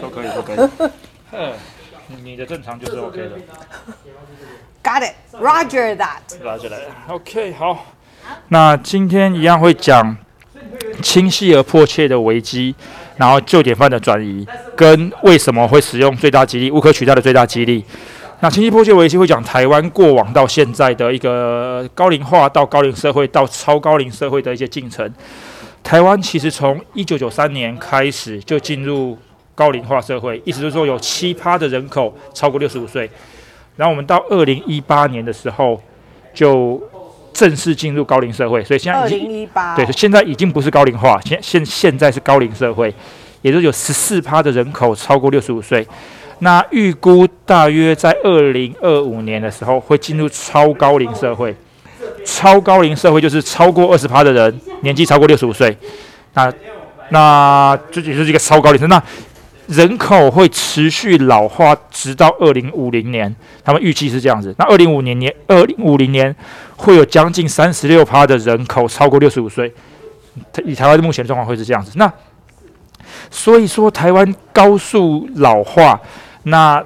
都可以，都可以。呃，你的正常就是 OK 的。Got it. Roger that. Roger that.。OK，好。那今天一样会讲清晰而迫切的危机，然后旧典范的转移，跟为什么会使用最大激励、无可取代的最大激励。那清晰迫切危机会讲台湾过往到现在的一个高龄化到高龄社会到超高龄社会的一些进程。台湾其实从一九九三年开始就进入高龄化社会，意思就是说有七趴的人口超过六十五岁。然后我们到二零一八年的时候，就正式进入高龄社会，所以现在二已经。对，现在已经不是高龄化，现现现在是高龄社会，也就是有十四趴的人口超过六十五岁。那预估大约在二零二五年的时候会进入超高龄社会，超高龄社会就是超过二十趴的人年纪超过六十五岁，那那这也就是一个超高龄社。那人口会持续老化，直到二零五零年，他们预计是这样子。那二零五零年，二零五零年会有将近三十六趴的人口超过六十五岁。以台湾目前的状况会是这样子。那所以说，台湾高速老化，那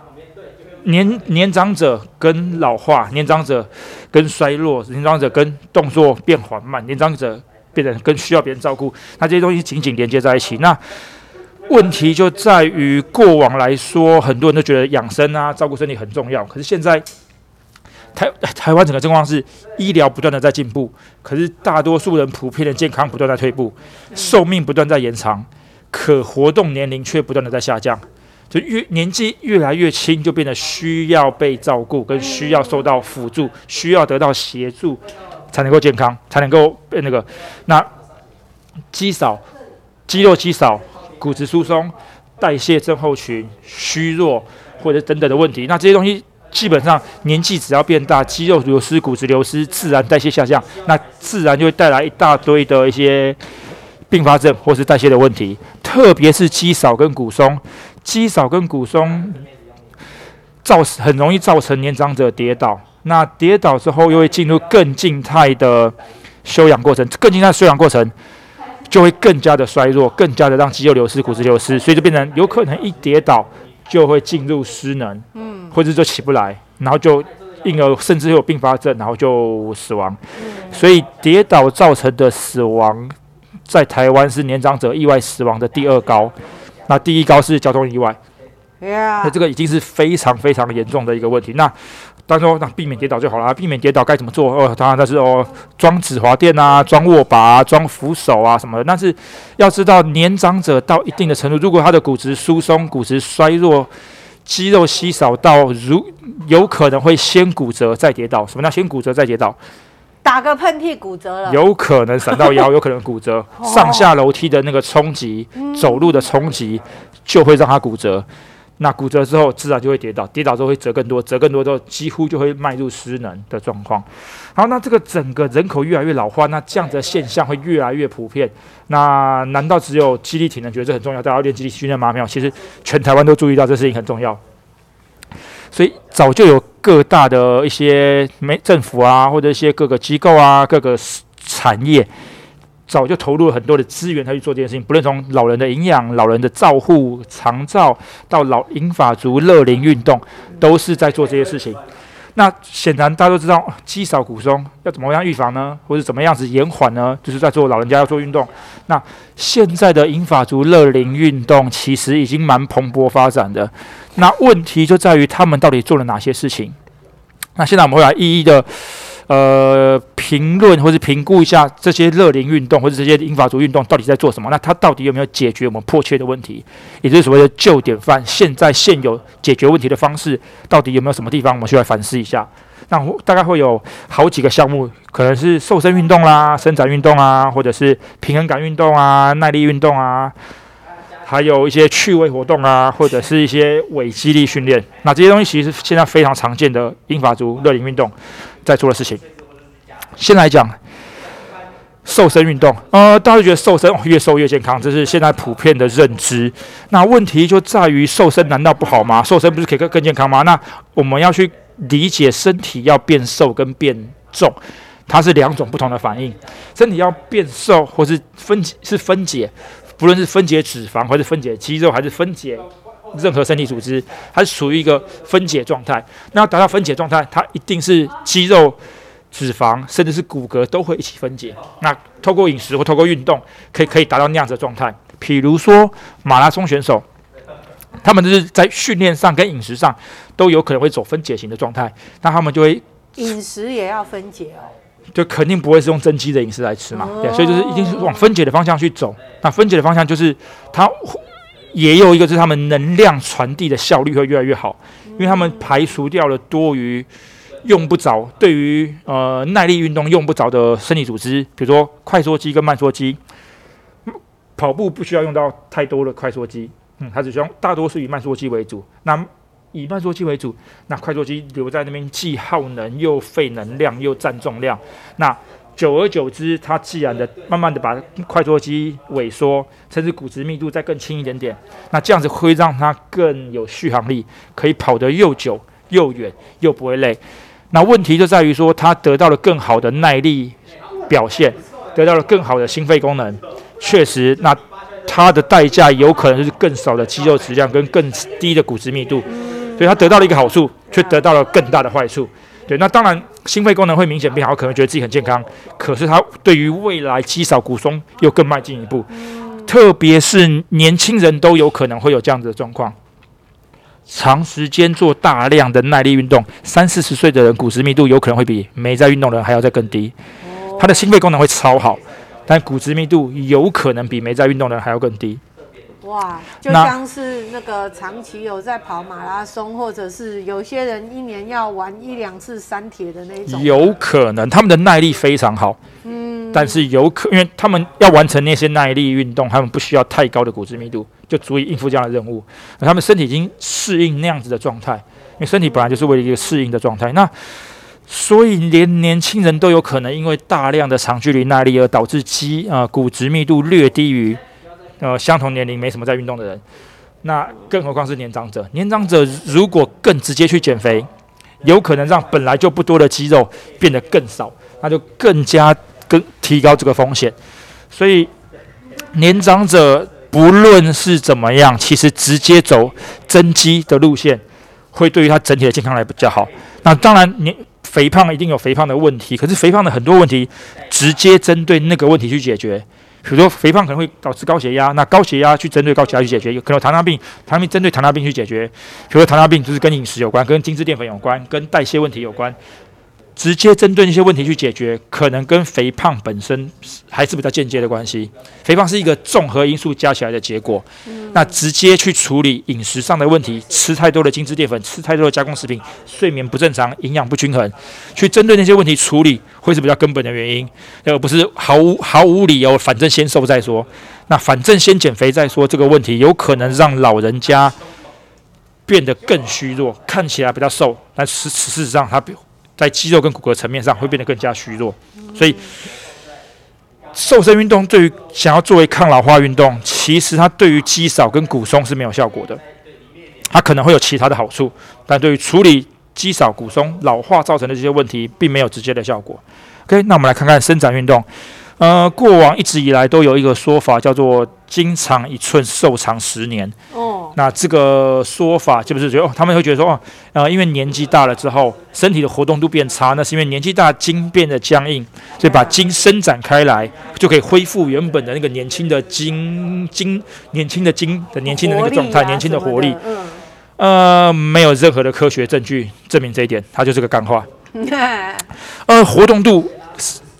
年年长者跟老化，年长者跟衰弱，年长者跟动作变缓慢，年长者变得更需要别人照顾，那这些东西紧紧连接在一起。那问题就在于过往来说，很多人都觉得养生啊、照顾身体很重要。可是现在台台湾整个状况是医疗不断的在进步，可是大多数人普遍的健康不断在退步，寿命不断在延长，可活动年龄却不断的在下降。就越年纪越来越轻，就变得需要被照顾，跟需要受到辅助，需要得到协助，才能够健康，才能够被那个那肌少、肌肉肌少。骨质疏松、代谢症候群、虚弱或者等等的问题，那这些东西基本上年纪只要变大，肌肉流失、骨质流失，自然代谢下降，那自然就会带来一大堆的一些并发症或是代谢的问题，特别是肌少跟骨松，肌少跟骨松造很容易造成年长者跌倒，那跌倒之后又会进入更静态的休养过程，更静态的休养过程。就会更加的衰弱，更加的让肌肉流失、骨质流失，所以就变成有可能一跌倒就会进入失能，嗯，或者就起不来，然后就因而甚至有并发症，然后就死亡。所以跌倒造成的死亡，在台湾是年长者意外死亡的第二高，那第一高是交通意外，那.这个已经是非常非常严重的一个问题。那当然说，那避免跌倒就好了。避免跌倒该怎么做？哦，当然那是哦，装止滑垫啊，装握把啊，装扶手啊什么的。但是要知道，年长者到一定的程度，如果他的骨质疏松、骨质衰弱、肌肉稀少到如有可能会先骨折再跌倒。什么叫先骨折再跌倒？打个喷嚏骨折了。有可能闪到腰，有可能骨折。上下楼梯的那个冲击，走路的冲击就会让他骨折。那骨折之后，自然就会跌倒，跌倒之后会折更多，折更多之后，几乎就会迈入失能的状况。好，那这个整个人口越来越老化，那这样的现象会越来越普遍。那难道只有肌力体能觉得这很重要？大家要练肌力训练吗？没有，其实全台湾都注意到这事情很重要。所以早就有各大的一些没政府啊，或者一些各个机构啊，各个产业。早就投入了很多的资源，他去做这件事情。不论从老人的营养、老人的照护、长照，到老银发族乐龄运动，都是在做这些事情。那显然大家都知道，肌少骨松要怎么样预防呢？或者怎么样子延缓呢？就是在做老人家要做运动。那现在的银发族乐龄运动其实已经蛮蓬勃发展的。那问题就在于他们到底做了哪些事情？那现在我们会来一一的。呃，评论或是评估一下这些乐龄运动或者这些英法族运动到底在做什么？那它到底有没有解决我们迫切的问题？也就是所谓的旧典范，现在现有解决问题的方式，到底有没有什么地方我们需要反思一下？那大概会有好几个项目，可能是瘦身运动啦、伸展运动啊，或者是平衡感运动啊、耐力运动啊，还有一些趣味活动啊，或者是一些伪肌力训练。那这些东西其实现在非常常见的英法族乐龄运动。在做的事情，先来讲瘦身运动。呃，大家觉得瘦身、越瘦越健康，这是现在普遍的认知。那问题就在于，瘦身难道不好吗？瘦身不是可以更更健康吗？那我们要去理解，身体要变瘦跟变重，它是两种不同的反应。身体要变瘦或是分解是分解。不论是分解脂肪，还是分解肌肉，还是分解任何身体组织，它是处于一个分解状态。那要达到分解状态，它一定是肌肉、脂肪，甚至是骨骼都会一起分解。那透过饮食或透过运动，可以可以达到那样子的状态。比如说马拉松选手，他们就是在训练上跟饮食上都有可能会走分解型的状态，那他们就会饮食也要分解哦。就肯定不会是用增肌的饮食来吃嘛，对，所以就是一定是往分解的方向去走。那分解的方向就是它也有一个，是他们能量传递的效率会越来越好，因为他们排除掉了多余用不着、对于呃耐力运动用不着的身体组织，比如说快缩肌跟慢缩肌。跑步不需要用到太多的快缩肌，嗯，它只需要大多是以慢缩肌为主。那以慢缩肌为主，那快缩肌留在那边既耗能又费能量又占重量。那久而久之，它自然的慢慢的把快缩肌萎缩，甚至骨质密度再更轻一点点。那这样子会让它更有续航力，可以跑得又久又远又不会累。那问题就在于说，它得到了更好的耐力表现，得到了更好的心肺功能。确实，那它的代价有可能是更少的肌肉质量跟更低的骨质密度，所以它得到了一个好处，却得到了更大的坏处。对，那当然心肺功能会明显变好，可能觉得自己很健康，可是他对于未来肌少骨松又更迈进一步，特别是年轻人都有可能会有这样子的状况。长时间做大量的耐力运动，三四十岁的人骨质密度有可能会比没在运动的人还要再更低，他的心肺功能会超好。但骨质密度有可能比没在运动的人还要更低。哇，就像是那个长期有在跑马拉松，或者是有些人一年要玩一两次山铁的那种。有可能他们的耐力非常好，嗯，但是有可，因为他们要完成那些耐力运动，他们不需要太高的骨质密度，就足以应付这样的任务。他们身体已经适应那样子的状态，因为身体本来就是为了一个适应的状态。那所以，连年轻人都有可能因为大量的长距离耐力而导致肌啊骨质密度略低于呃相同年龄没什么在运动的人。那更何况是年长者？年长者如果更直接去减肥，有可能让本来就不多的肌肉变得更少，那就更加更提高这个风险。所以，年长者不论是怎么样，其实直接走增肌的路线，会对于他整体的健康来比较好。那当然，年肥胖一定有肥胖的问题，可是肥胖的很多问题直接针对那个问题去解决。比如说，肥胖可能会导致高血压，那高血压去针对高血压去解决；有可能糖尿病，糖尿病针对糖尿病去解决。比如说，糖尿病就是跟饮食有关，跟精制淀粉有关，跟代谢问题有关。直接针对那些问题去解决，可能跟肥胖本身还是比较间接的关系。肥胖是一个综合因素加起来的结果。那直接去处理饮食上的问题，吃太多的精致淀粉，吃太多的加工食品，睡眠不正常，营养不均衡，去针对那些问题处理，会是比较根本的原因，而不是毫无毫无理由，反正先瘦再说。那反正先减肥再说，这个问题有可能让老人家变得更虚弱，看起来比较瘦，但事事实上他比。在肌肉跟骨骼层面上会变得更加虚弱，所以瘦身运动对于想要作为抗老化运动，其实它对于肌少跟骨松是没有效果的。它可能会有其他的好处，但对于处理肌少、骨松、老化造成的这些问题，并没有直接的效果。OK，那我们来看看伸展运动。呃，过往一直以来都有一个说法，叫做“筋长一寸，寿长十年”。那这个说法就不是觉得哦？他们会觉得说哦，呃，因为年纪大了之后，身体的活动度变差，那是因为年纪大，筋变得僵硬，所以把筋伸展开来，就可以恢复原本的那个年轻的筋筋年轻的筋的年轻的那个状态，年轻的活力。嗯，呃，没有任何的科学证据证明这一点，它就是个干话。呃，活动度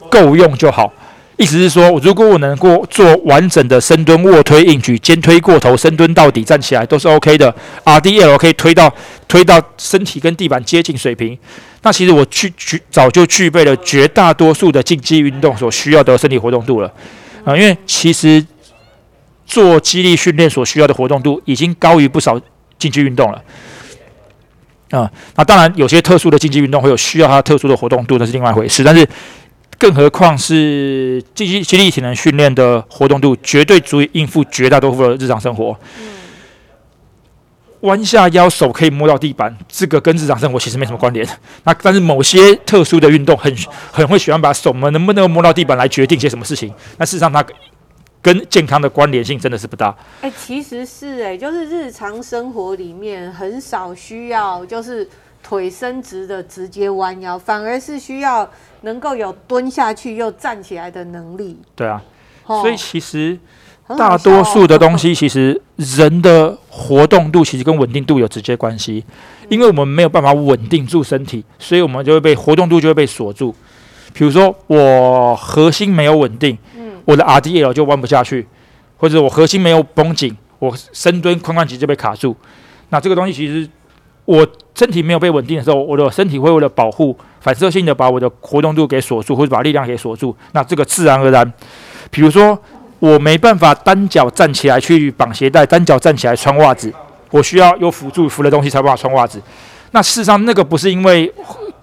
够用就好。意思是说，如果我能够做完整的深蹲、卧推、硬举、肩推过头、深蹲到底站起来都是 OK 的，RDL 可以推到推到身体跟地板接近水平，那其实我具具早就具备了绝大多数的竞技运动所需要的身体活动度了啊！因为其实做肌力训练所需要的活动度已经高于不少竞技运动了啊。那当然，有些特殊的竞技运动会有需要它特殊的活动度，那是另外一回事，但是。更何况是积极激励体能训练的活动度，绝对足以应付绝大多数的日常生活。弯下腰，手可以摸到地板，这个跟日常生活其实没什么关联。那但是某些特殊的运动，很很会喜欢把手们能不能摸到地板来决定些什么事情。那事实上，它跟健康的关联性真的是不大。哎，其实是哎，就是日常生活里面很少需要就是腿伸直的直接弯腰，反而是需要能够有蹲下去又站起来的能力。对啊，所以其实大多数的东西，其实人的活动度其实跟稳定度有直接关系。因为我们没有办法稳定住身体，所以我们就会被活动度就会被锁住。比如说我核心没有稳定，嗯，我的 RDL 就弯不下去，或者我核心没有绷紧，我深蹲髋关节就被卡住。那这个东西其实我身体没有被稳定的时候，我的身体会为了保护，反射性的把我的活动度给锁住，或者把力量给锁住。那这个自然而然，比如说我没办法单脚站起来去绑鞋带，单脚站起来穿袜子。我需要有辅助扶的东西才办法穿袜子。那事实上，那个不是因为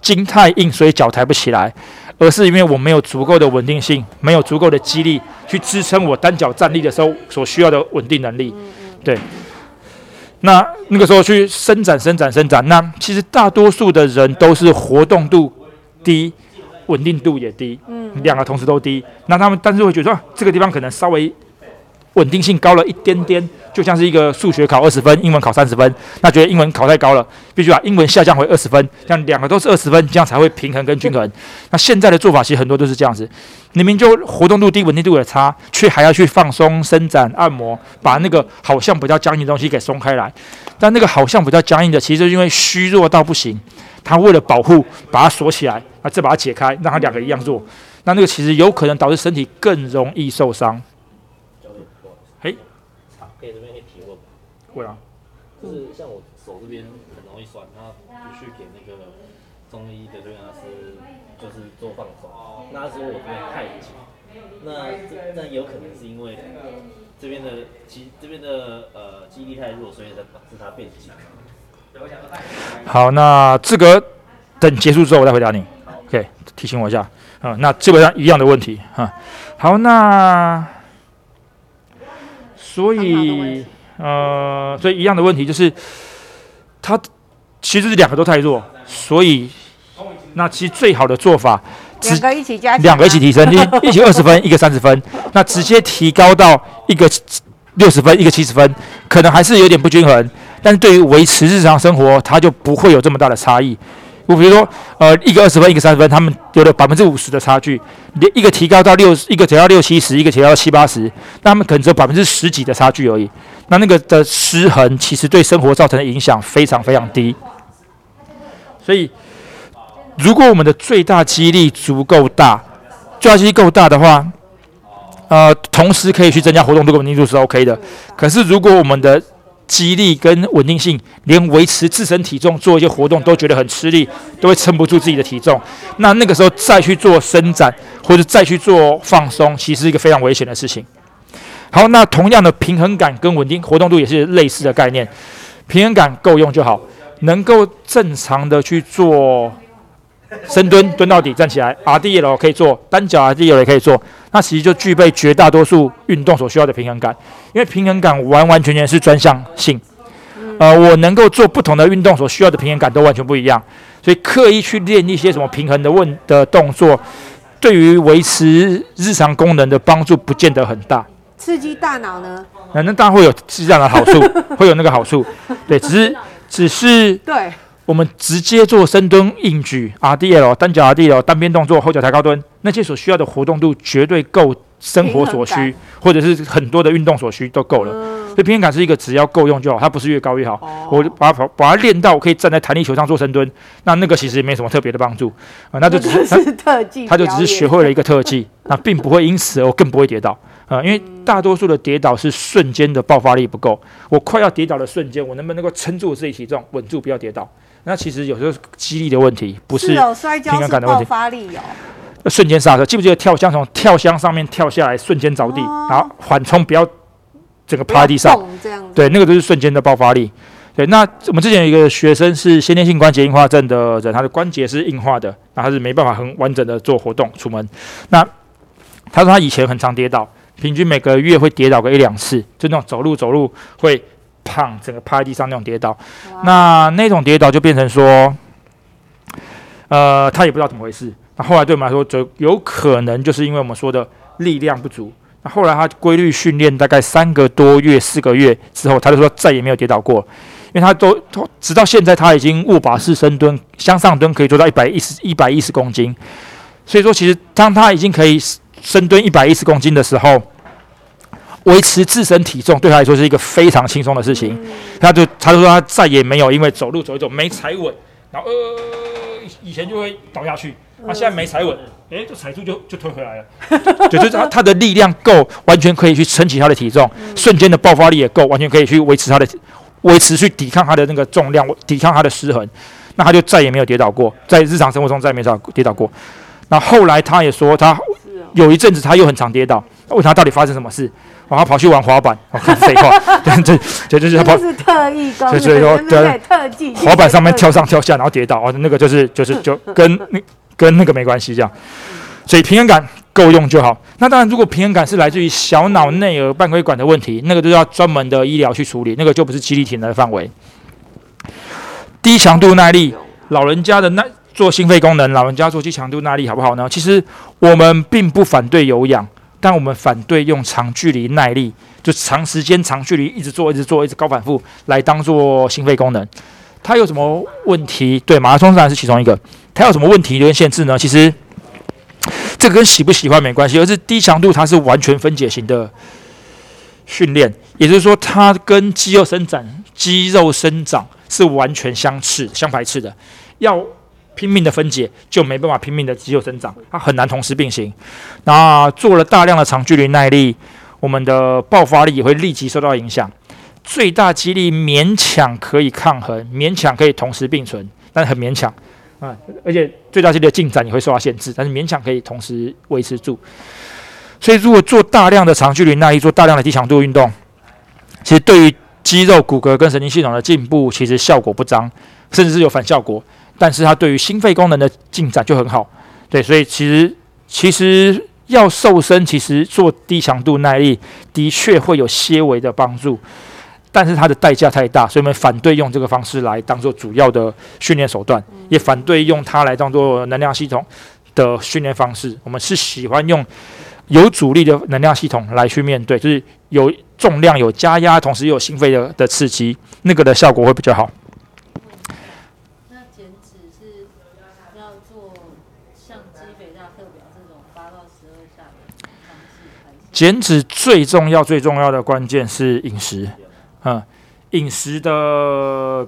筋太硬所以脚抬不起来，而是因为我没有足够的稳定性，没有足够的肌力去支撑我单脚站立的时候所需要的稳定能力。对。那那个时候去伸展、伸展、伸展，那其实大多数的人都是活动度低，稳定度也低，嗯，两个同时都低。那他们但是会觉得说，这个地方可能稍微。稳定性高了一点点，就像是一个数学考二十分，英文考三十分，那觉得英文考太高了，必须把英文下降回二十分，这样两个都是二十分，这样才会平衡跟均衡。那现在的做法其实很多都是这样子，明明就活动度低、稳定度也差，却还要去放松、伸展、按摩，把那个好像比较僵硬的东西给松开来。但那个好像比较僵硬的，其实是因为虚弱到不行，他为了保护把它锁起来，啊，再把它解开，让它两个一样弱，那那个其实有可能导致身体更容易受伤。会啊，就是像我手这边很容易酸，他不去给那个中医的推拿师，就是做放松。那时候我这边太紧，那这那有可能是因为这边的肌这边的呃肌力太弱，所以才导致他变紧。好，那志格等结束之后我再回答你。OK，提醒我一下。嗯，那基本上一样的问题哈。好，那所以。呃，所以一样的问题就是，它其实是两个都太弱，所以那其实最好的做法，两个一起加，两个一起提升，一一起二十分，一个三十分，那直接提高到一个六十分，一个七十分，可能还是有点不均衡，但是对于维持日常生活，它就不会有这么大的差异。我比如说，呃，一个二十分，一个三十分，他们有了百分之五十的差距，一个提高到六，一个提到六七十，一个提到七八十，那他们可能只有百分之十几的差距而已。那那个的失衡，其实对生活造成的影响非常非常低。所以，如果我们的最大肌力足够大，最大肌力够大的话，呃，同时可以去增加活动度、稳定度是 OK 的。可是，如果我们的肌力跟稳定性，连维持自身体重做一些活动都觉得很吃力，都会撑不住自己的体重。那那个时候再去做伸展或者再去做放松，其实是一个非常危险的事情。好，那同样的平衡感跟稳定活动度也是类似的概念，平衡感够用就好，能够正常的去做。深蹲蹲到底站起来，RDL 可以做，单脚 RDL 也可以做，那其实就具备绝大多数运动所需要的平衡感。因为平衡感完完全全是专项性，呃，我能够做不同的运动所需要的平衡感都完全不一样，所以刻意去练一些什么平衡的问的动作，对于维持日常功能的帮助不见得很大。刺激大脑呢？那那当然会有刺激大脑的好处，会有那个好处，对，只是只是对。我们直接做深蹲、硬举、RDL、单脚 RDL、单边动作、后脚抬高蹲，那些所需要的活动度绝对够生活所需，或者是很多的运动所需都够了。所以平衡感是一个只要够用就好，它不是越高越好。我把它把它练到可以站在弹力球上做深蹲，那那个其实也没什么特别的帮助啊，那就只是特技，他就只是学会了一个特技，那并不会因此而更不会跌倒。啊，因为大多数的跌倒是瞬间的爆发力不够，我快要跌倒的瞬间，我能不能够撑住我自己体重，稳住不要跌倒？那其实有时候肌力的问题，不是平衡感的问题。爆发力哦，瞬间刹车，记不记得跳箱从跳箱上面跳下来，瞬间着地，然后缓冲，不要整个趴在地上，对，那个都是瞬间的爆发力。对，那我们之前有一个学生是先天性关节硬化症的人，他的关节是硬化的，那他是没办法很完整的做活动出门。那他说他以前很常跌倒。平均每个月会跌倒个一两次，就那种走路走路会胖，整个趴在地上那种跌倒。那那种跌倒就变成说，呃，他也不知道怎么回事。那后来对我们来说，就有可能就是因为我们说的力量不足，那后来他规律训练大概三个多月、四个月之后，他就说再也没有跌倒过，因为他都都直到现在他已经握把式深蹲、向上蹲可以做到一百一十一百一十公斤，所以说其实当他已经可以深蹲一百一十公斤的时候，维持自身体重对他来说是一个非常轻松的事情。他就他就说他再也没有因为走路走一走没踩稳，然后呃以前就会倒下去，他、现在没踩稳，诶，就踩住就就推回来了。对，就是他他的力量够，完全可以去撑起他的体重，瞬间的爆发力也够，完全可以去维持他的维持去抵抗他的那个重量，抵抗他的失衡。那他就再也没有跌倒过，在日常生活中再也没有跌倒过。那后来他也说，他有一阵子他又很常跌倒，问他到底发生什么事？然后跑去玩滑板，我、看废话，对对对，就是他跑这是特异功能，所以说对对？特技，滑板上面跳上跳下，然后跌倒，哦，那个就是就是就跟 那跟那个没关系这样，所以平衡感够用就好。那当然，如果平衡感是来自于小脑内耳半规管的问题，那个都要专门的医疗去处理，那个就不是肌力体能的范围。低强度耐力，老人家的耐做心肺功能，老人家做低强度耐力好不好呢？其实我们并不反对有氧，但我们反对用长距离耐力，就长时间长距离一直做、一直做、一直高反复来当做心肺功能。它有什么问题？对，马拉松当然是其中一个。它有什么问题跟限制呢？其实这跟喜不喜欢没关系，而是低强度它是完全分解型的训练，也就是说它跟肌肉生长、肌肉生长是完全相斥、相排斥的。要拼命的分解，就没办法拼命的肌肉生长，它很难同时并行。那做了大量的长距离耐力，我们的爆发力也会立即受到影响。最大肌力勉强可以抗衡，勉强可以同时并存，但很勉强啊！而且最大肌力的进展也会受到限制，但是勉强可以同时维持住。所以，如果做大量的长距离耐力，做大量的低强度运动，其实对于肌肉、骨骼跟神经系统的进步，其实效果不彰，甚至是有反效果。但是它对于心肺功能的进展就很好。对，所以其实其实要瘦身，其实做低强度耐力的确会有些微的帮助。但是它的代价太大，所以我们反对用这个方式来当做主要的训练手段，也反对用它来当做能量系统的训练方式。我们是喜欢用有阻力的能量系统来去面对，就是有重量、有加压，同时又有心肺的的刺激，那个的效果会比较好。那减脂是要做像基北大课表这种八到十二下的方式，还是减脂最重要、最重要的关键是饮食，嗯，饮食的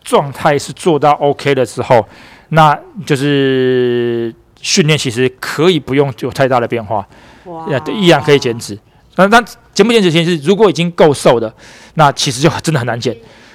状态是做到 OK 的时候，那就是训练其实可以不用有太大的变化，哇呃，依然可以减脂。但但减不减脂，其实如果已经够瘦的，那其实就真的很难减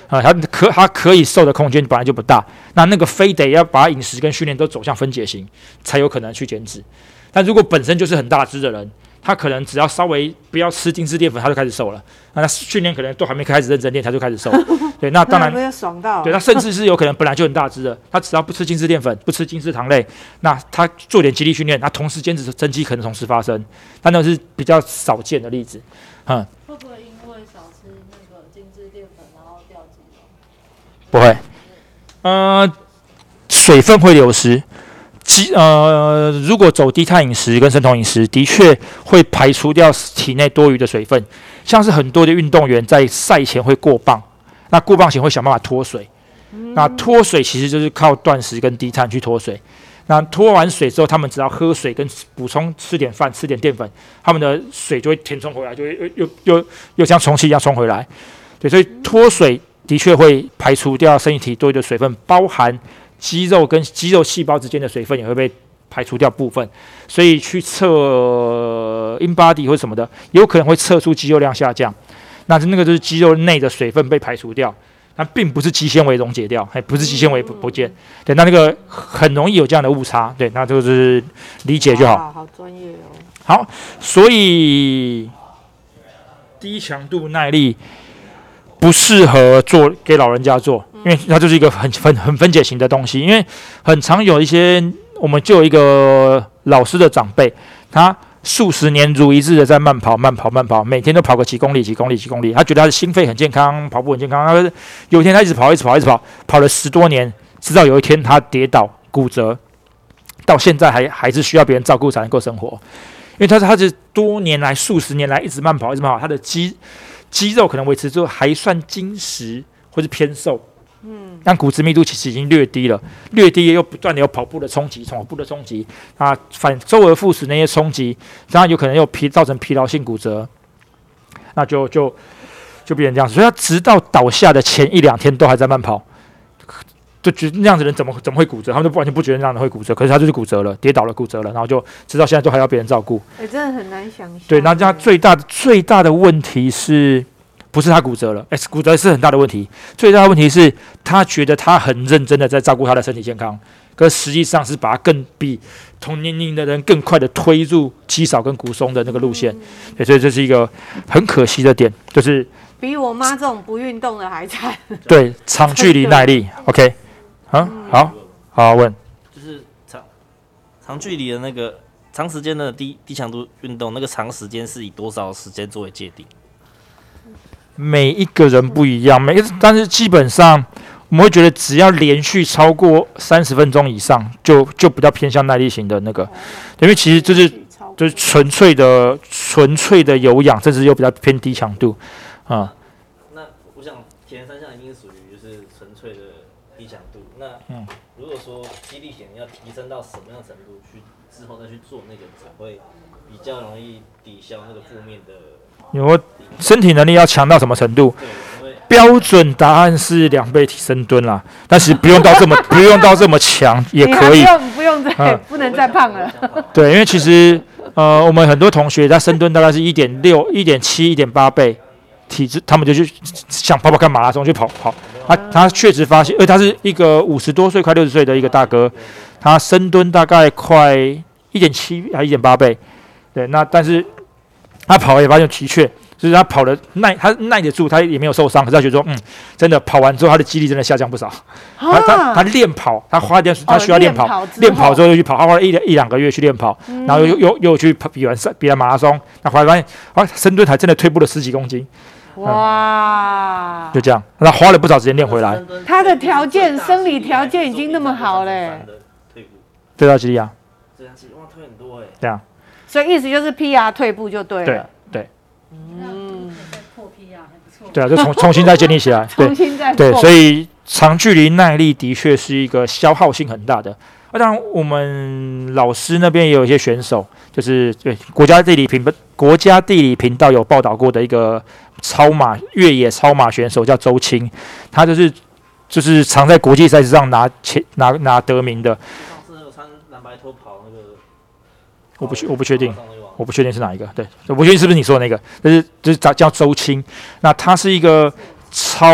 啊。它可它可以瘦的空间本来就不大，那那个非得要把饮食跟训练都走向分解型，才有可能去减脂。但如果本身就是很大只的人，他可能只要稍微不要吃精致淀粉，他就开始瘦了。那他训练可能都还没开始认真练，他就开始瘦。对，那当然 没有爽到，对，他甚至是有可能本来就很大只的，他只要不吃精致淀粉，不吃精致糖类，那他做点肌力训练，他同时减脂增肌可能同时发生，但那是比较少见的例子。嗯，会不会因为少吃那个精致淀粉，然后掉肌肉？不会，呃，水分会流失。肌呃，如果走低碳饮食跟生酮饮食，的确会排除掉体内多余的水分。像是很多的运动员在赛前会过磅，那过磅前会想办法脱水。那脱水其实就是靠断食跟低碳去脱水。那脱完水之后，他们只要喝水跟补充吃点饭、吃点淀粉，他们的水就会填充回来，就会又又又又像充气一样充回来。对，所以脱水的确会排除掉身体多余的水分，包含肌肉跟肌肉细胞之间的水分也会被排除掉部分。所以去测 in body 或什么的，有可能会测出肌肉量下降。那那个就是肌肉内的水分被排除掉。那并不是肌纤维溶解掉，还不是肌纤维不不见，对，那那个很容易有这样的误差，对，那就是理解就好。哇好专业哦。好，所以低强度耐力不适合做给老人家做，因为它就是一个很很很分解型的东西。因为很常有一些，我们就有一个老师的长辈，他数十年如一日的在慢跑、慢跑、慢跑，每天都跑个几公里、几公里、几公里。他觉得他的心肺很健康，跑步很健康。他有一天他一直跑、一直跑、一直跑，跑了十多年，直到有一天他跌倒骨折，到现在还还是需要别人照顾才能够生活。因为他是他是多年来数十年来一直慢跑，一直慢跑，他的肌肌肉可能维持住还算精实或是偏瘦。嗯，但骨质密度其实已经略低了，略低又不断的有跑步的冲击，跑步的冲击啊，反周而复始那些冲击，当然有可能又疲造成疲劳性骨折，那就就就变成这样子。所以他直到倒下的前一两天都还在慢跑，就觉得那样子的人怎么怎么会骨折？他们都完全不觉得那样的会骨折，可是他就是骨折了，跌倒了骨折了，然后就直到现在都还要别人照顾。哎、真的很难想象。对，那这样最大的最大的问题是不是他骨折了？哎，骨折是很大的问题。最大的问题是他觉得他很认真的在照顾他的身体健康，可实际上是把他更比同年龄的人更快的推入肌少跟骨松的那个路线。对，所以这是一个很可惜的点，就是比我妈这种不运动的还惨。对长距离耐力。OK，啊，好好问。就是长长距离的那个长时间的低低强度运动，那个长时间是以多少时间作为界定？每一个人不一样，每个但是基本上我们会觉得，只要连续超过三十分钟以上，就就比较偏向耐力型的那个，因为其实就是就是纯粹的纯粹的有氧，甚至又比较偏低强度啊、那我想铁人三项一定是属于就是纯粹的低强度。那嗯如果说肌力型要提升到什么样程度，去之后再去做那个才会比较容易抵消那个负面的。你说身体能力要强到什么程度？标准答案是两倍体深蹲啦，但是不用到这么 不用到这么强也可以不。用不用再、嗯不能再胖了。对，因为其实呃，我们很多同学在深蹲大概是一点六、一点七、一点八倍体质，他们就去想跑跑看马拉松去跑跑。他他确实发现，呃，他是一个五十多岁、快六十岁的一个大哥，他深蹲大概快一点七还一点八倍。对，那但是他跑也发现的确。就是他跑的耐，他耐得住，他也没有受伤。可是他觉得说，嗯，真的跑完之后，他的肌力真的下降不少。他他他啊，练跑，他花点他哦需要练跑，练跑之后，又去跑，他花了一一两个月去练跑，然后又又又去跑比完赛比完马拉松，那后来发现啊深蹲还真的退步了十几公斤，哇就，这样，他花了不少时间练回来，他的条件生理条件已经那么好嘞退步，对到肌力啊，哇退很多哎。这样所以意思就是 PR 退步就对对了，对嗯，再破 PR，还不错。对啊，就重重新再建立起来，对。重新再对，所以长距离耐力的确是一个消耗性很大的。那当然，我们老师那边也有一些选手，就是对国家地理频国家地理频道有报道过的一个超马越野超马选手叫周青，他就是就是常在国际赛事上拿前拿拿得名的，我不确我不确定我不确定是哪一个，对，我不确定是不是你说的那个，但是就是叫叫周青，那他是一个超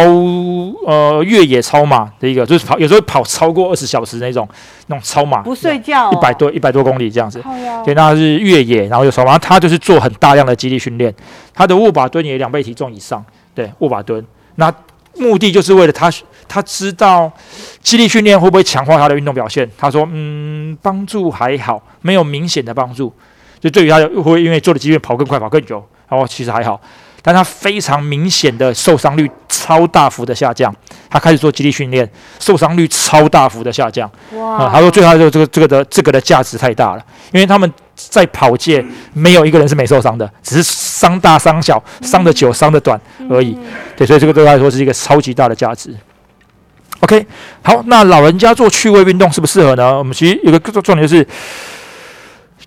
呃越野超马的一个，就是跑有时候跑超过二十小时那种那种超马，不睡觉、哦，一百多一百多公里这样子。对，那是越野，然后又超马，他就是做很大量的肌力训练，他的握把蹲也两倍体重以上，对，握把蹲，那目的就是为了他他知道肌力训练会不会强化他的运动表现。他说，嗯，帮助还好，没有明显的帮助。就对于他会因为做的肌练跑更快、跑更久，然后其实还好，但他非常明显的受伤率超大幅的下降。他开始做肌力训练，受伤率超大幅的下降。啊、哇，他说最大的这个这个的这个的价值太大了，因为他们在跑界没有一个人是没受伤的，只是伤大伤小、伤的久、伤的短而已。对，所以这个对他来说是一个超级大的价值。OK，好，那老人家做趣味运动适不适合呢？我们其实有个重重点就是，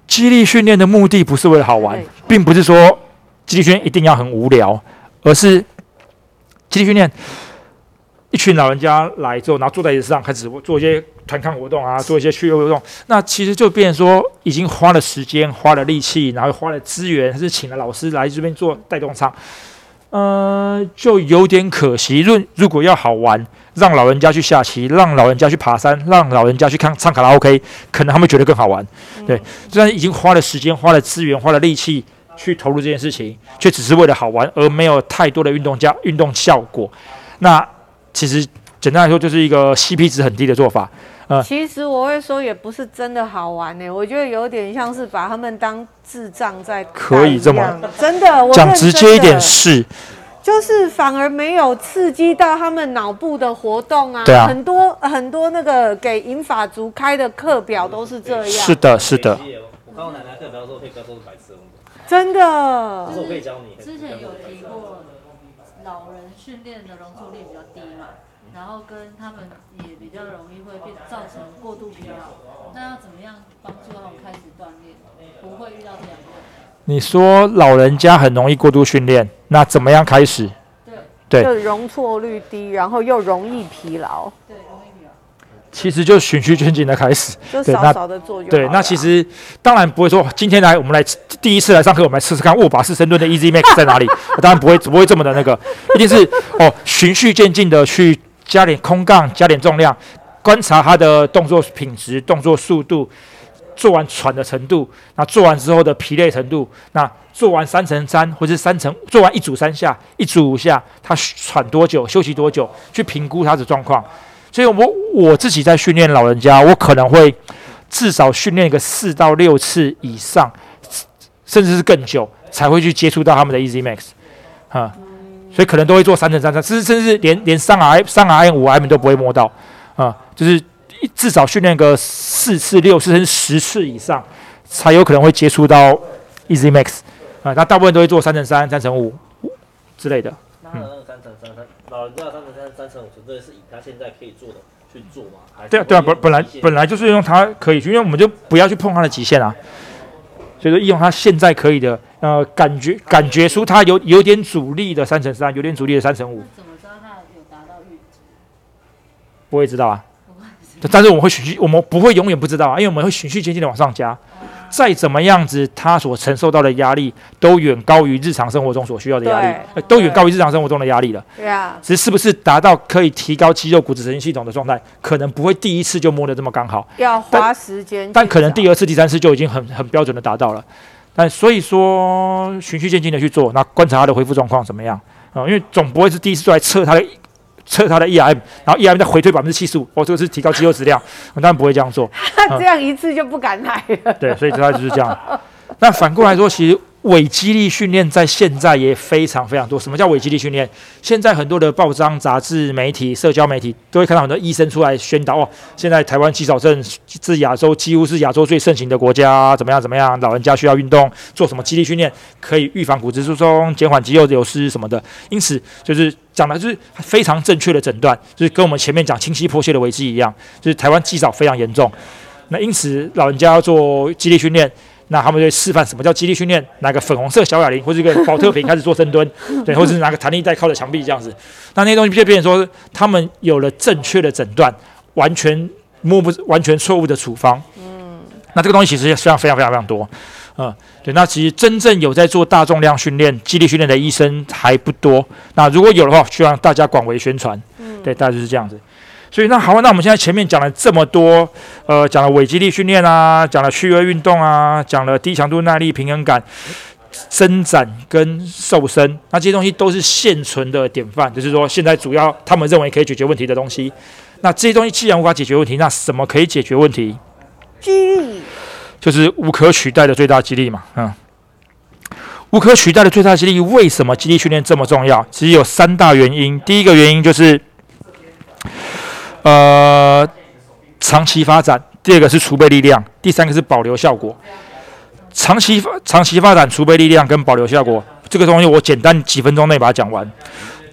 激励训练的目的不是为了好玩，并不是说肌力训练一定要很无聊，而是肌力训练一群老人家来之后，然后坐在椅子上开始做一些团康活动啊，做一些趣味活动，那其实就变成说已经花了时间、花了力气，然后花了资源，还是请了老师来这边做带动场，呃，就有点可惜。如如果要好玩，让老人家去下棋，让老人家去爬山，让老人家去看唱卡拉 OK，可能他们觉得更好玩。对，虽然已经花了时间、花了资源、花了力气去投入这件事情，却只是为了好玩，而没有太多的运动加、运动效果。那其实简单来说，就是一个 CP 值很低的做法。其实我会说也不是真的好玩呢、我觉得有点像是把他们当智障在可以这么真的，我讲直接一点是，就是反而没有刺激到他们脑部的活动啊。对啊很多很多那个给银发族开的课表都是这样。是的，是的，我我刚刚奶奶课，不要说可以不要说是白痴的，真这的是我可以教你。之前有提过，老人训练的容错率比较低嘛，然后跟他们也比较容易会变造成过度疲劳。那要怎么样帮助他们开始锻炼，不会遇到这样的问题？你说老人家很容易过度训练，那怎么样开始？对对就容错率低，然后又容易疲劳，对，容易疲劳。其实就是循序渐进的开始。就少少的做就好对，那其实当然不会说今天来我们来第一次来上课，我们来试试看握把式深蹲的 Easy Max 在哪里。当然不会不会这么的那个，一定是哦循序渐进的去加点空杠，加点重量，观察他的动作品质、动作速度，做完喘的程度，那做完之后的疲累程度，那做完三乘三或是三乘做完一组三下、一组五下，他喘多久、休息多久，去评估他的状况。所以我我自己在训练老人家，我可能会至少训练个四到六次以上，甚至是更久，才会去接触到他们的 Easy Max，啊、所以可能都会做三乘三三，甚至甚至连连三 R 三 RM 五 RM 都不会摸到，啊、就是至少训练个四次、六次甚至十次以上，才有可能会接触到 Easy Max，啊、那大部分都会做三乘三、三乘五之类的。那那个三乘三三，老人家三乘三三乘五，纯粹是以他现在可以做的去做嘛？还是对啊，对啊，本本来本来就是用他可以去，因为我们就不要去碰他的极限啊。所以说，利用他现在可以的，呃，感觉感觉出他有有点阻力的三乘三，有点阻力的三乘五，怎么知道他有达到阈值？不会知道啊。但是我们会循序，我们不会永远不知道啊，因为我们会循序渐进的往上加。再怎么样子，他所承受到的压力都远高于日常生活中所需要的压力，呃都远高于日常生活中的压力了。对啊，只是是不是达到可以提高肌肉、骨质、神经系统的状态，可能不会第一次就摸得这么刚好。要花时间但可能第二次、第三次就已经很很标准的达到了。但所以说，循序渐进的去做，那观察他的恢复状况怎么样啊、因为总不会是第一次就来测他的测他的 ERM，然后 ERM 再回退百分之七十五，哦，这个是提高肌肉质量，我当然不会这样做。他 这样一次就不敢来了。对，所以大概就是这样。那反过来说，其实伪肌力训练在现在也非常非常多。什么叫伪肌力训练？现在很多的报章、杂志、媒体、社交媒体都会看到很多医生出来宣导哦，现在台湾肌少症是亚洲几乎是亚洲最盛行的国家，怎么样怎么样？老人家需要运动，做什么肌力训练可以预防骨质疏松、减缓肌肉流失什么的。因此，就是讲的就是非常正确的诊断，就是跟我们前面讲清晰剖析的危机一样，就是台湾肌少非常严重。那因此，老人家要做肌力训练，那他们就会示范什么叫肌力训练，拿个粉红色小哑铃或者一个保特瓶开始做深蹲，对，或者是拿个弹力带靠着墙壁这样子。那那些东西就变成说，他们有了正确的诊断，完全摸不完全错误的处方。嗯，那这个东西其实也非常非常非常非常多。嗯，对，那其实真正有在做大重量训练、肌力训练的医生还不多。那如果有的话，希望大家广为宣传。嗯，对，大概就是这样子。所以那好，那我们现在前面讲了这么多，呃，讲了伪肌力训练啊，讲了趣味运动啊，讲了低强度耐力、平衡感、伸展跟瘦身，那这些东西都是现存的典范，就是说现在主要他们认为可以解决问题的东西。那这些东西既然无法解决问题，那什么可以解决问题？激励就是无可取代的最大激励嘛，嗯。无可取代的最大激励，为什么激励训练这么重要？其实有三大原因。第一个原因就是，呃，长期发展；第二个是储备力量；第三个是保留效果。长期长期发展、储备力量跟保留效果，这个东西我简单几分钟内把它讲完。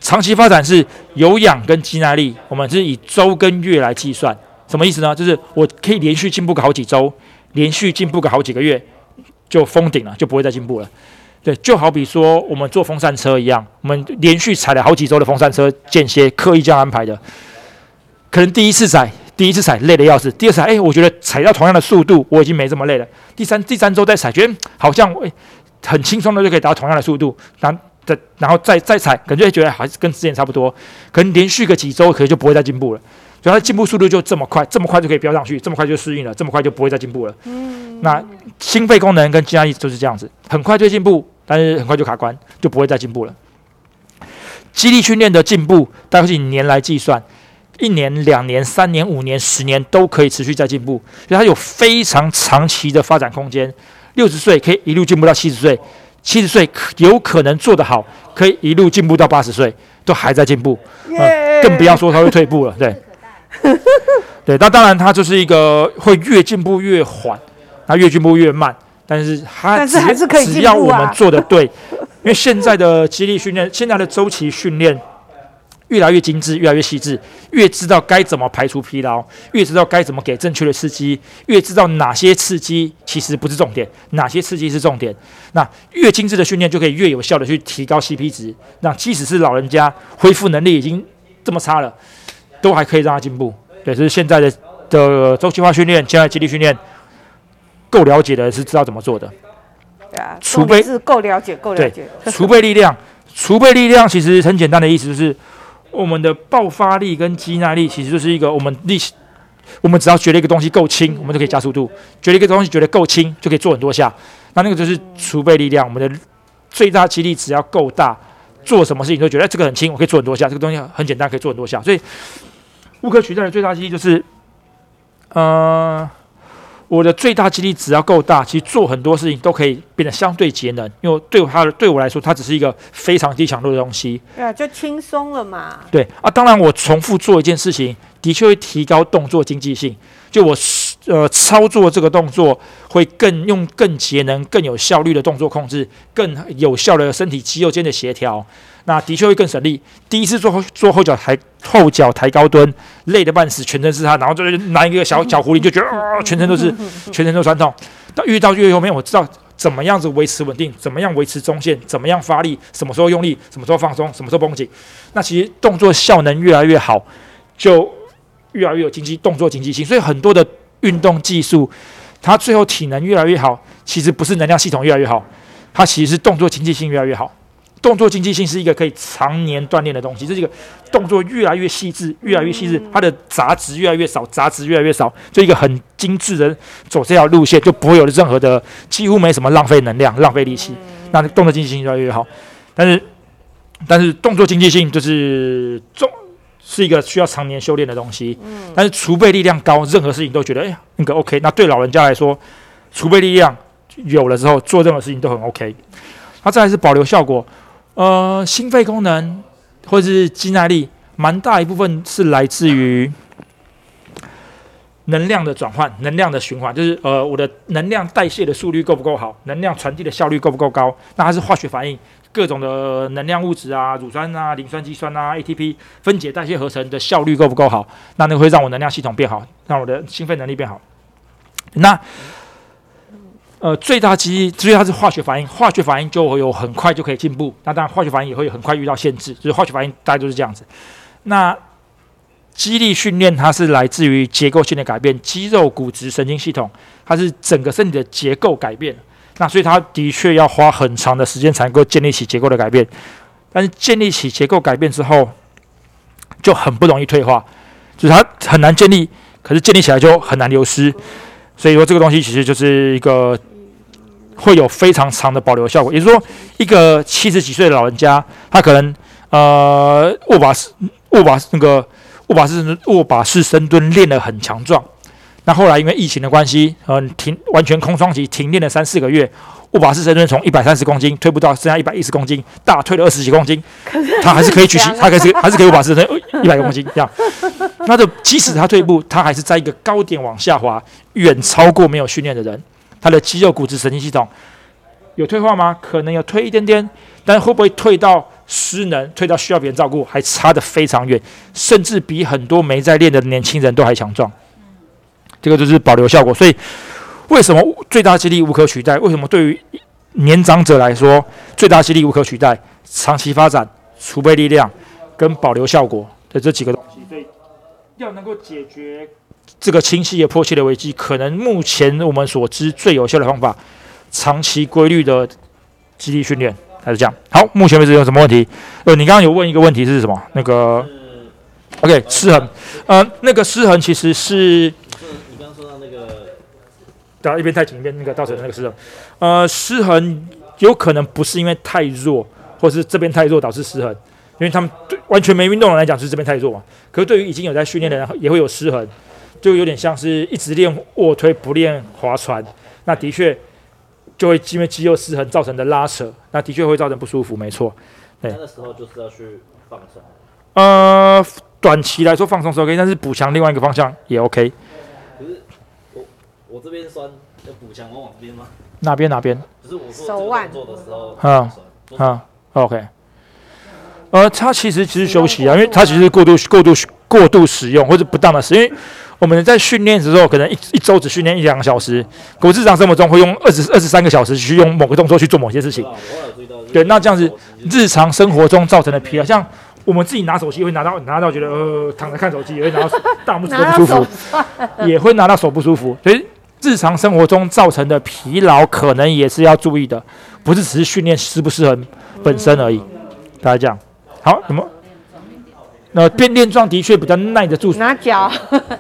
长期发展是有氧跟肌耐力，我们是以周跟月来计算。什么意思呢？就是我可以连续进步个好几周，连续进步个好几个月，就封顶了，就不会再进步了。对，就好比说我们坐风扇车一样，我们连续踩了好几周的风扇车间歇，刻意这样安排的。可能第一次踩，第一次踩累的要死，第二次踩，哎，我觉得踩到同样的速度，我已经没这么累了。第三第三周再踩，觉得嗯好像哎很轻松的就可以达到同样的速度，然后再然后再再踩，感觉觉得还是跟之前差不多。可能连续个几周，可能就不会再进步了。所以它的进步速度就这么快，这么快就可以飙上去，这么快就适应了，这么快就不会再进步了。那心肺功能跟肌耐力就是这样子，很快就进步，但是很快就卡关，就不会再进步了。肌力训练的进步大概是以年来计算，一年、两年、三年、五年、十年都可以持续在进步，所以它有非常长期的发展空间。六十岁可以一路进步到七十岁，七十岁可有可能做得好，可以一路进步到八十岁，都还在进步。呃更不要说它会退步了，对。对，那当然它就是一个会越进步越缓，它越进步越慢。但是它但是只还是可以进只要我们做的对，因为现在的激励训练，现在的周期训练越来越精致，越来越细致，越知道该怎么排除疲劳，越知道该怎么给正确的刺激，越知道哪些刺激其实不是重点，哪些刺激是重点。那越精致的训练，就可以越有效的去提高 CP 值，那即使是老人家恢复能力已经这么差了，都还可以让他进步。对，这是现在的的周期化训练，现在的激励训练，够了解的是知道怎么做的。对啊，储备是够了解，够了对解。储备力量，储备力量其实很简单的意思就是，我们的爆发力跟肌耐力其实就是一个我们力，我们只要觉得一个东西够轻，我们就可以加速度；觉得一个东西觉得够轻，就可以做很多下。那那个就是储备力量，我们的最大肌力只要够大，做什么事情都觉得、这个很轻，我可以做很多下，这个东西很简单，可以做很多下。所以无可取代的最大肌力就是，呃。我的最大肌力只要够大，其实做很多事情都可以变得相对节能，因为对它对我来说，它只是一个非常低强度的东西。对啊，就轻松了嘛。对啊，当然我重复做一件事情，的确会提高动作经济性。就我呃操作这个动作，会更用更节能、更有效率的动作控制，更有效的身体肌肉间的协调。那的确会更省力。第一次做后做后脚抬后脚抬高蹲，累得半死，全身是汗，然后就是拿一个小小狐狸，就觉得啊、全身都是 全身都酸痛。到遇到越后面，我知道怎么样子维持稳定，怎么样维持中线，怎么样发力，什么时候用力，什么时候放松，什么时候绷紧。那其实动作效能越来越好，就越来越有经济动作经济性。所以很多的运动技术，它最后体能越来越好，其实不是能量系统越来越好，它其实是动作经济性越来越好。动作经济性是一个可以常年锻炼的东西，这是一个动作越来越细致，越来越细致，它的杂质越来越少，杂质越来越少，就一个很精致的走这条路线，就不会有任何的几乎没什么浪费能量、浪费力气。那动作经济性越来越好，但是但是动作经济性就是重是一个需要常年修炼的东西。但是储备力量高，任何事情都觉得哎呀那个 OK。那对老人家来说，储备力量有了之后，做任何事情都很 OK。它再来是保留效果，呃，心肺功能或者是肌耐力，蛮大一部分是来自于能量的转换、能量的循环，就是呃，我的能量代谢的速率够不够好，能量传递的效率够不够高？那它是化学反应，各种的能量物质啊，乳酸啊、磷酸肌酸啊、ATP 分解代谢合成的效率够不够好？那那个会让我能量系统变好，让我的心肺能力变好。那呃，最大肌力，所以它是化学反应，化学反应就会有很快就可以进步。那当然，化学反应也会很快遇到限制，就是化学反应大概就是这样子。那肌力训练它是来自于结构性的改变，肌肉、骨质、神经系统，它是整个身体的结构改变。那所以它的确要花很长的时间才能够建立起结构的改变。但是建立起结构改变之后，就很不容易退化，就是它很难建立，可是建立起来就很难流失。所以说这个东西其实就是一个会有非常长的保留效果，也就是说，一个七十几岁的老人家，他可能呃握把握把那个握把式握把式深蹲练得很强壮，那后来因为疫情的关系，嗯、停完全空窗期，停练了三四个月，握把式深蹲从一百三十公斤退步到剩下一百一十公斤，大退了二十几公斤，他还是可以举起，他还是还是可以握把式深蹲一百公斤这样。那就即使他退步，他还是在一个高点往下滑，远超过没有训练的人。他的肌肉、骨质、神经系统有退化吗？可能有退一点点，但是会不会退到失能、退到需要别人照顾，还差得非常远，甚至比很多没在练的年轻人都还强壮。这个就是保留效果。所以，为什么最大肌力无可取代？为什么对于年长者来说，最大肌力无可取代？长期发展、储备力量跟保留效果的这几个东西，对要能够解决这个清晰也迫切的危机，可能目前我们所知最有效的方法，长期规律的肌力训练，还是这样。好，目前为止有什么问题？呃，你刚刚有问一个问题是什么？那个 OK 失衡，呃，那个失衡其实是就是你刚刚说到那个对啊，一边太紧一边那个造成的那个失衡。呃，失衡有可能不是因为太弱，或是这边太弱导致失衡，因为他们对完全没运动的人来讲是这边太弱嘛。可是对于已经有在训练的人也会有失衡，就有点像是一直练卧推不练划船，那的确就会因为肌肉失衡造成的拉扯，那的确会造成不舒服，没错。对那个时候就是要去放松。呃，短期来说放松是 OK，但是补强另外一个方向也 OK。我我这边酸，要补强往往这边吗？哪边哪边？只是我做手腕这个动作的时候嗯会酸，啊，OK。呃，它其实只是休息啊，因为它其实是过度过度过度使用或者不当的使用。因为我们在训练的时候，可能一一周只训练一两个小时，可我日常生活中会用二十二十三个小时去用某个动作去做某些事情。对，那这样子日常生活中造成的疲劳，像我们自己拿手机会拿到拿到觉得呃躺着看手机，也会拿到大拇指都不舒服，也会拿到手不舒服，所以日常生活中造成的疲劳可能也是要注意的，不是只是训练适不适合本身而已。大家这样，好，什么？那变练状的确比较耐得住，拿脚，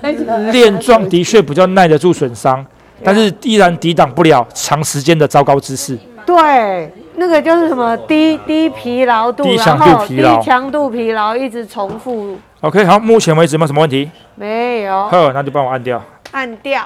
练状的确比较耐得住损伤，但是依然抵挡不了长时间的糟糕姿势。对，那个就是什么低低疲劳度，低强度疲劳低强度疲劳一直重复，OK，好，目前为止没有什么问题？没有呵，那就帮我按掉。按掉。